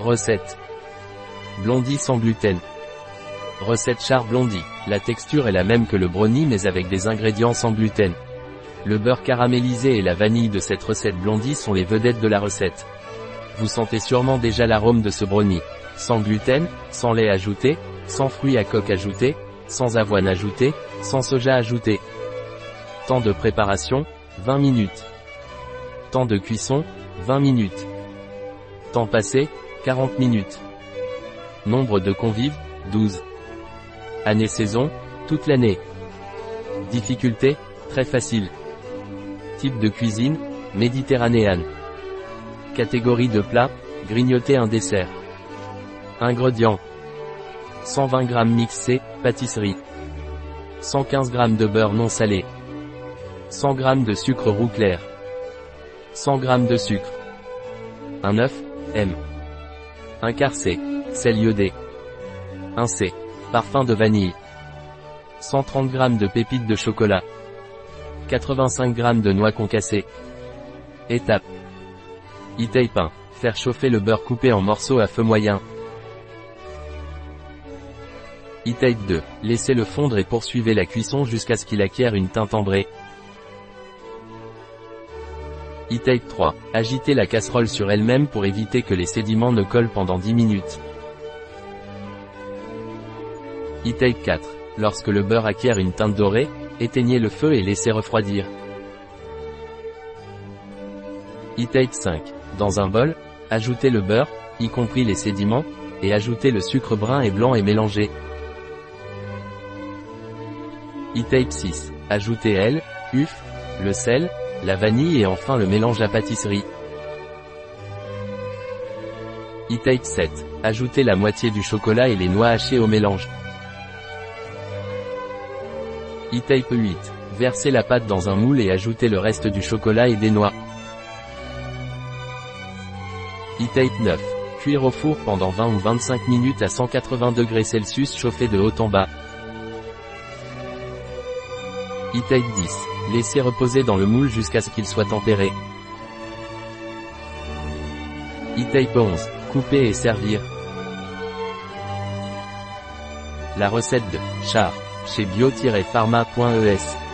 Recette. Blondie sans gluten. Recette char blondie. La texture est la même que le brownie mais avec des ingrédients sans gluten. Le beurre caramélisé et la vanille de cette recette blondie sont les vedettes de la recette. Vous sentez sûrement déjà l'arôme de ce brownie. Sans gluten, sans lait ajouté, sans fruits à coque ajouté, sans avoine ajoutée, sans soja ajouté. Temps de préparation, 20 minutes. Temps de cuisson, 20 minutes. Temps passé, 40 minutes. Nombre de convives, 12. Année-saison, toute l'année. Difficulté, très facile. Type de cuisine, méditerranéenne. Catégorie de plat, grignoter un dessert. Ingrédients. 120 g mixé, pâtisserie. 115 g de beurre non salé. 100 g de sucre roux clair. 100 g de sucre. Un œuf, M. Un quart C, sel iodé. Un C, parfum de vanille. 130 g de pépites de chocolat. 85 g de noix concassées. Étape. E-tape 1. Faire chauffer le beurre coupé en morceaux à feu moyen. E-tape 2. Laissez-le fondre et poursuivez la cuisson jusqu'à ce qu'il acquiert une teinte ambrée. E-tape 3. Agitez la casserole sur elle-même pour éviter que les sédiments ne collent pendant 10 minutes. E-tape 4. Lorsque le beurre acquiert une teinte dorée, éteignez le feu et laissez refroidir. E-tape 5. Dans un bol, ajoutez le beurre, y compris les sédiments, et ajoutez le sucre brun et blanc et mélangez. E-tape 6. Ajoutez L, UF, le sel, la vanille et enfin le mélange à pâtisserie. E-tape 7. Ajoutez la moitié du chocolat et les noix hachées au mélange. E-tape 8. Versez la pâte dans un moule et ajoutez le reste du chocolat et des noix. E-tape 9. Cuire au four pendant 20 ou 25 minutes à 180 degrés Celsius chauffé de haut en bas. E-tape 10. Laissez reposer dans le moule jusqu'à ce qu'il soit tempéré. E-tape 11. Couper et servir. La recette de char chez bio-pharma.es